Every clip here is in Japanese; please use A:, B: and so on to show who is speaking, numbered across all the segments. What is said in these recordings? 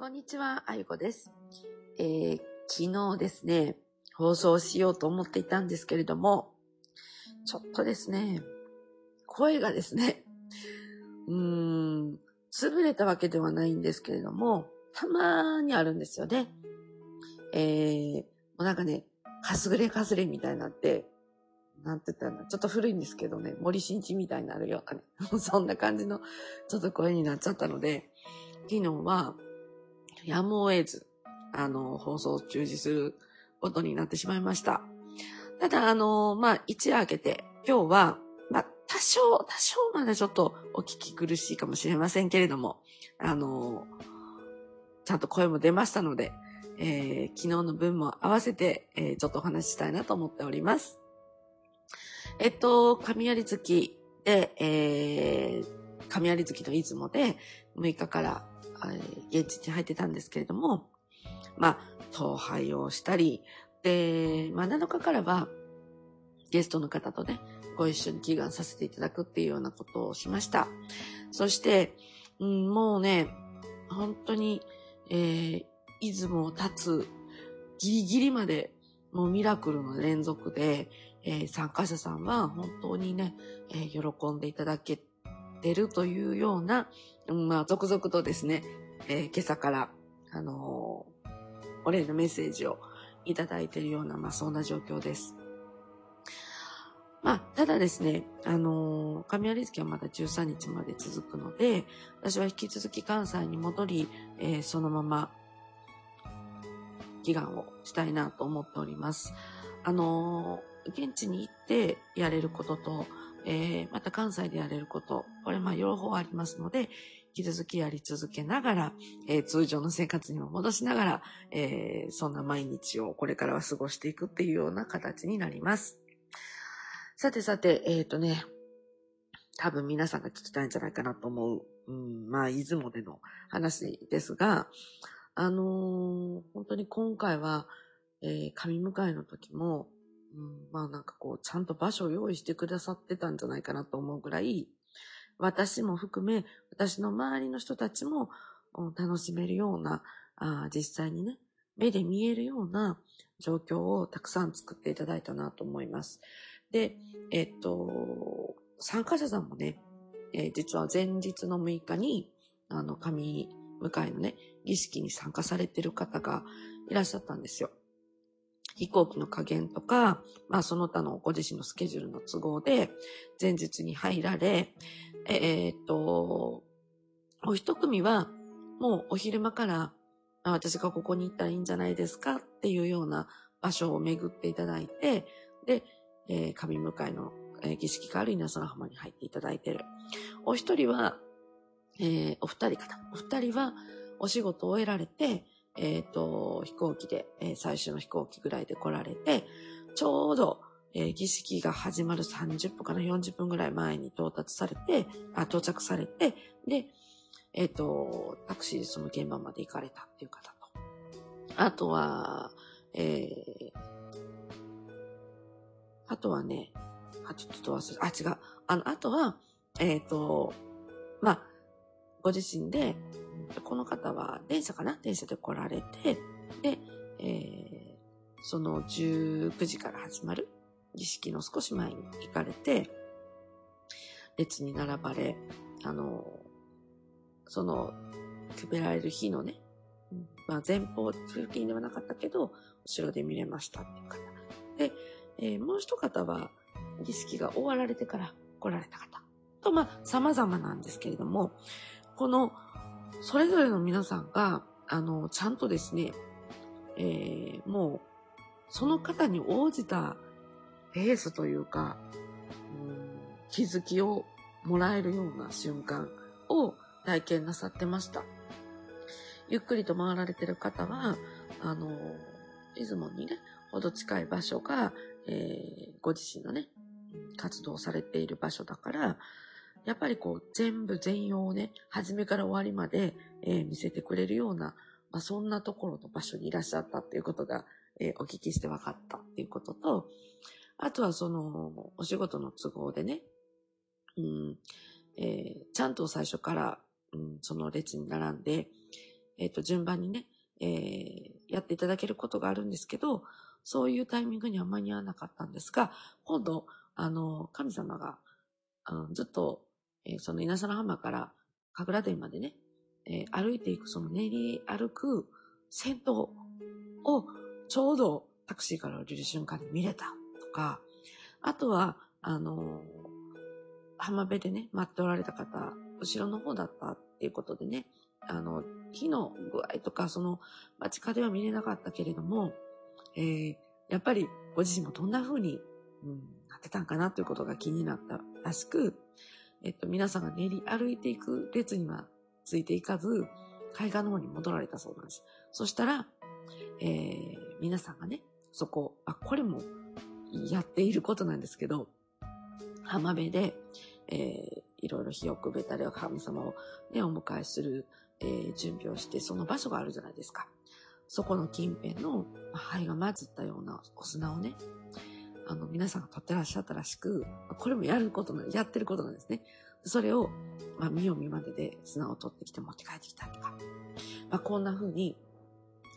A: こんにちは、あゆこです。えー、昨日ですね、放送しようと思っていたんですけれども、ちょっとですね、声がですね、うーん、潰れたわけではないんですけれども、たまにあるんですよね。えー、もうなんかね、かすぐれかすれみたいになって、なんて言ったらちょっと古いんですけどね、森進一みたいになるようなね、そんな感じのちょっと声になっちゃったので、昨日は、やむを得ず、あの、放送を中止することになってしまいました。ただ、あの、まあ、一夜明けて、今日は、まあ、多少、多少までちょっとお聞き苦しいかもしれませんけれども、あの、ちゃんと声も出ましたので、えー昨日の分も合わせて、えーちょっとお話ししたいなと思っております。えっと、雷月で、えー、雷月の出雲で6日から、現地に入ってたんですけれども、まあ、統廃をしたり、で、まあ、7日からは、ゲストの方とね、ご一緒に祈願させていただくっていうようなことをしました。そして、うん、もうね、本当に、えー、出雲を立つギリギリまで、もうミラクルの連続で、えー参加者さんは本当にね、えー喜んでいただけてるというような、まあ、続々とですね、えー今朝から、あのーお礼のメッセージをいただいているような、まあ、そんな状況です。まあ、ただですね、あのー雷月はまだ13日まで続くので、私は引き続き関西に戻り、えーそのまま、祈願をしたいなと思っております。あのー現地に行ってやれることと、えーまた関西でやれること、これまあ両方ありますので、引き続きやり続けながら、えー通常の生活にも戻しながら、えーそんな毎日をこれからは過ごしていくっていうような形になります。さてさて、えっ、とね、多分皆さんが聞きたいんじゃないかなと思う、うん、まあ、出雲での話ですが、あのー本当に今回は、えー神迎えの時も、うん、まあなんかこう、ちゃんと場所を用意してくださってたんじゃないかなと思うぐらい、私も含め、私の周りの人たちも楽しめるような、実際にね、目で見えるような状況をたくさん作っていただいたなと思います。で、えっと、参加者さんもね、えー実は前日の6日に、あの、神迎えのね、儀式に参加されてる方がいらっしゃったんですよ。飛行機の加減とか、まあその他のご自身のスケジュールの都合で、前日に入られ、えーっと、お一組は、もうお昼間から、私がここに行ったらいいんじゃないですかっていうような場所を巡っていただいて、で、えー神迎えの、えー儀式がある稲佐の浜に入っていただいてる。お一人は、えーお二人かな。お二人はお仕事を終えられて、えっ、と、飛行機で、えー最終の飛行機ぐらいで来られて、ちょうど、えー儀式が始まる30分から40分ぐらい前に到達されて、あ到着されて、で、えっ、と、タクシーでその現場まで行かれたっていう方と。あとは、えー、あとはね、あ、ちょっと忘れ、あ、違う。あの、あとは、えっ、と、まあ、ご自身で、この方は電車かな？電車で来られて、で、えーその19時から始まる儀式の少し前に行かれて、列に並ばれ、あの、その、決められる日のね、まあ前方付近ではなかったけど、後ろで見れましたっていう方。で、えーもう一方は、儀式が終わられてから来られた方。と、まあ、様々なんですけれども、この、それぞれの皆さんが、あの、ちゃんとですね、えーもう、その方に応じたペースというか、気づきをもらえるような瞬間を体験なさってました。ゆっくりと回られてる方は、あの、出雲にね、ほど近い場所が、えーご自身のね、活動されている場所だから、やっぱりこう、全部全容をね、初めから終わりまで、えー見せてくれるような、まあ、そんなところの場所にいらっしゃったっていうことが、えーお聞きして分かったっていうことと、あとはその、お仕事の都合でね、うん、えーちゃんと最初から、うん、その列に並んで、えっ、と、順番にね、えー、やっていただけることがあるんですけど、そういうタイミングには間に合わなかったんですが、今度、あの、神様が、あのずっと、えー、その稲佐の浜から神楽殿までね、えー、歩いていくその練り歩く先頭をちょうどタクシーから降りる瞬間に見れた。か、あとは、あの浜辺でね、待っておられた方、後ろの方だったっていうことでね、あの、火の具合とか、その、街角では見れなかったけれども、えー、やっぱりご自身もどんな風に、うん、なってたんかなということが気になったらしく、えっと、皆さんが練り歩いていく列にはついていかず、海岸の方に戻られたそうなんです。そしたら、えー、皆さんがね、そこ、あ、これもやっていることなんですけど、浜辺で、えー、いろいろ火をくべたり、神様をね、お迎えする、えー、準備をして、その場所があるじゃないですか。そこの近辺の灰が混じったようなお砂をね、あの、皆さんが取ってらっしゃったらしく、これもやることな、やってることなんですね。それを、まあ、見よう見まねで砂を取ってきて持って帰ってきたとか、まあ、こんな風に、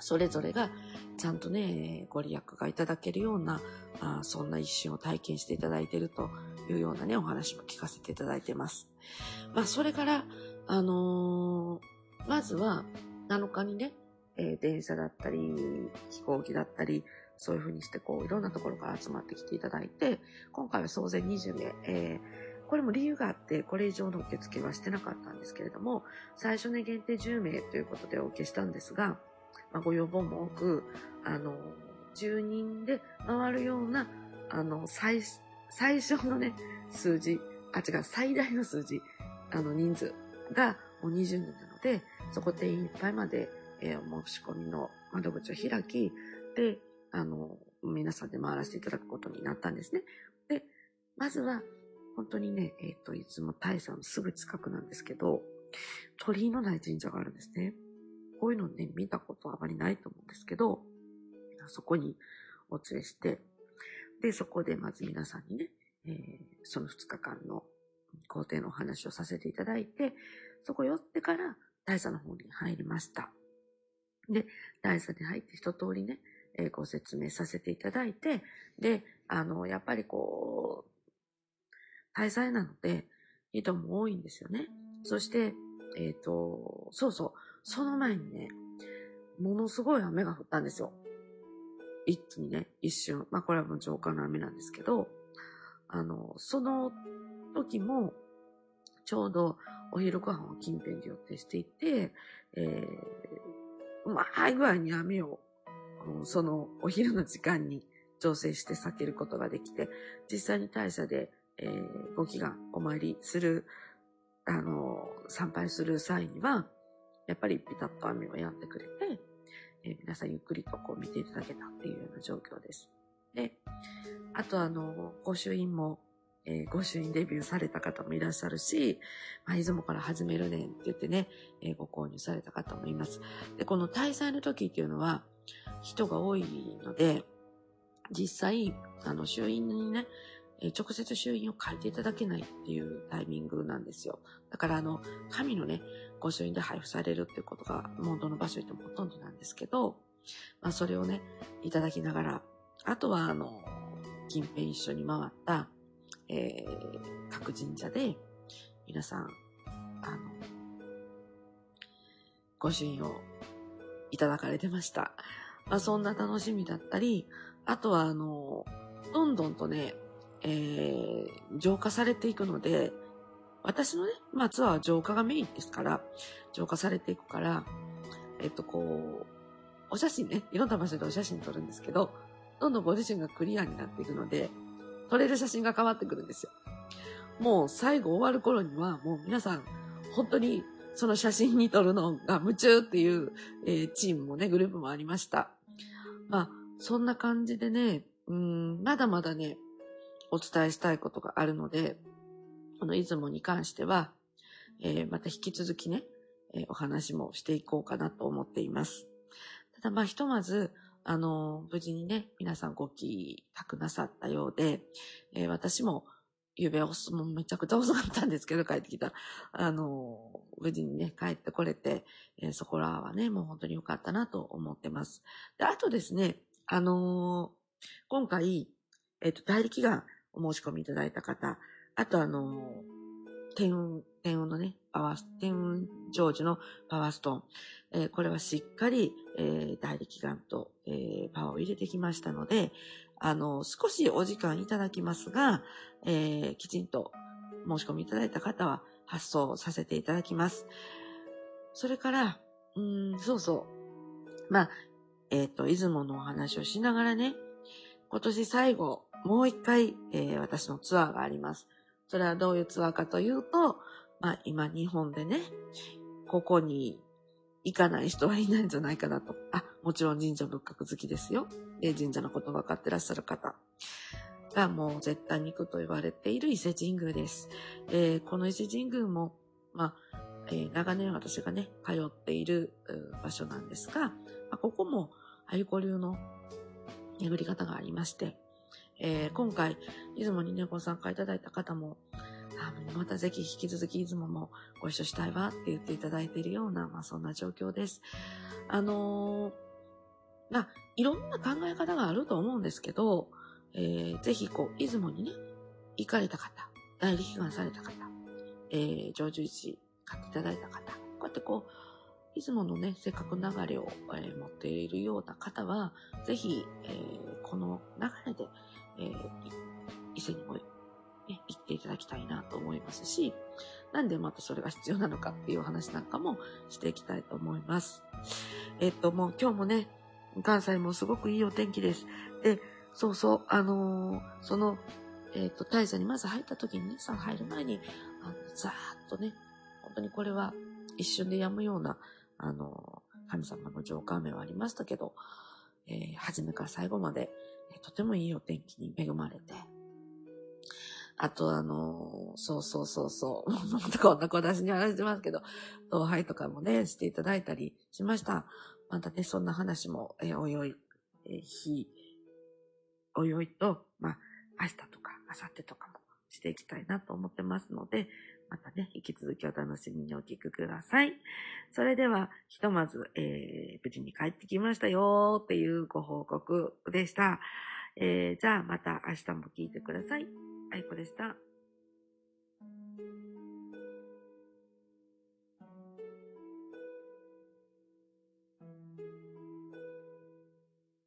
A: それぞれがちゃんとね、ご利益がいただけるような、あそんな一瞬を体験していただいているというようなね、お話も聞かせていただいてます。まあ、それから、あのー、まずは、7日にね、えー、電車だったり、飛行機だったり、そういうふうにして、こう、いろんなところから集まってきていただいて、今回は総勢20名、えー、これも理由があって、これ以上の受付はしてなかったんですけれども、最初ね、限定10名ということでお受けしたんですが、まあ、ご要望も多く、あの、10人で回るような、あの、最、最初のね、数字、あ、違う、最大の数字、あの、人数がもう20人なので、そこ定員いっぱいまで、えー、申し込みの窓口を開き、で、あの、皆さんで回らせていただくことになったんですね。で、まずは、本当にね、えっ、ー、と、いつも大佐のすぐ近くなんですけど、鳥居のない神社があるんですね。こういうのね、見たことあまりないと思うんですけど、そこにお連れして、で、そこでまず皆さんにね、えー、その2日間の工程のお話をさせていただいて、そこ寄ってから大佐の方に入りました。で、大佐に入って一通りね、えー、ご説明させていただいて、で、あの、やっぱりこう、大祭なので、人も多いんですよね。そして、えっ、ー、と、そうそう、その前にね、ものすごい雨が降ったんですよ。一気にね、一瞬。まあこれはもう浄化の雨なんですけど、あの、その時も、ちょうどお昼ご飯を近辺で予定していて、えー、うまい具合に雨を、そのお昼の時間に調整して避けることができて、実際に大社で、えー、ご祈願、お参りする、あの、参拝する際には、やっぱりピタッと雨を止んでくれて、えー、皆さんゆっくりとこう見ていただけたっていうような状況です。で、あとあの、御朱印も、えー、御朱印デビューされた方もいらっしゃるし、まあ、出雲から始めるねんって言ってね、えー、ご購入された方もいます。で、この大祭の時っていうのは、人が多いので、実際、あの、衆院にね、え直接衆院を書いていただけないっていうタイミングなんですよ。だからあの、紙のね、御朱印で配布されるっていうことが、元の場所行ってもほとんどなんですけど、まあそれをね、いただきながら、あとはあの、近辺一緒に回った、えー、各神社で、皆さん、あの、御朱印をいただかれてました。まあそんな楽しみだったり、あとはあの、どんどんとね、えー、浄化されていくので、私のね、まあツアーは浄化がメインですから、浄化されていくから、えっとこう、お写真ね、いろんな場所でお写真撮るんですけど、どんどんご自身がクリアになっていくので、撮れる写真が変わってくるんですよ。もう最後終わる頃には、もう皆さん、本当にその写真に撮るのが夢中っていう、えー、チームもね、グループもありました。まあ、そんな感じでね、うん、まだまだね、お伝えしたいことがあるので、この出雲に関しては、えー、また引き続きね、えー、お話もしていこうかなと思っています。ただまあひとまず、あの、無事にね、皆さんご帰宅なさったようで、えー、私もゆうべもめちゃくちゃ遅かったんですけど、帰ってきた。あの、無事にね、帰ってこれて、えー、そこらはね、もう本当に良かったなと思ってます。で、あとですね、あのー、今回、えっ、と、代力がお申し込みいただいた方、あとあの天運、天運のね、パワー、天運成就のパワーストーン。えー、これはしっかり、えー、大力眼と、えー、パワーを入れてきましたので、あの、少しお時間いただきますが、えー、きちんと申し込みいただいた方は発送させていただきます。それから、うん、そうそう。まあ、えっ、ー、と、出雲のお話をしながらね、今年最後、もう一回、えー、私のツアーがあります。それはどういうツアーかというと、まあ、今日本でね、ここに行かない人はいないんじゃないかなと。あ、もちろん神社仏閣好きですよ。で、神社のこと分かってらっしゃる方がもう絶対に行くと言われている伊勢神宮です。えー、この伊勢神宮も、まあ、えー、長年私がね、通っている場所なんですが、まあ、ここも、あゆこ流の巡り方がありまして、えー、今回、出雲にね、ご参加いただいた方も、またぜひ引き続き出雲もご一緒したいわって言っていただいているような、まあそんな状況です。あのー、まあ、いろんな考え方があると思うんですけど、えー、ぜひこう、出雲にね、行かれた方、代理祈願された方、えー、上寿市買っていただいた方、こうやってこう、出雲のね、せっかく流れを、えー、持っているような方は、ぜひ、えー、この流れで、えー、伊勢にも、ね、行っていただきたいなと思いますし、なんでまたそれが必要なのかっていうお話なんかもしていきたいと思います。えっと、もう今日もね、関西もすごくいいお天気です。で、そうそう、あのー、その、えっ、と、大社にまず入った時にね、さ、入る前に、あの、ざーっとね、本当にこれは一瞬で止むような、あのー、神様の浄化雨はありましたけど、えー、初めから最後まで、とてもいいお天気に恵まれて、あとあの、そうそうそうそう、またこんな小出しに話してますけど、同輩とかもね、していただいたりしました。またね、そんな話も、え、おいおい、えー、日、おいおいと、まあ、明日とか、明後日とかもしていきたいなと思ってますので、またね、引き続きお楽しみにお聞きください。それでは、ひとまず、えー、無事に帰ってきましたよーっていうご報告でした。えー、じゃあまた明日も聞いてください。あいこでした。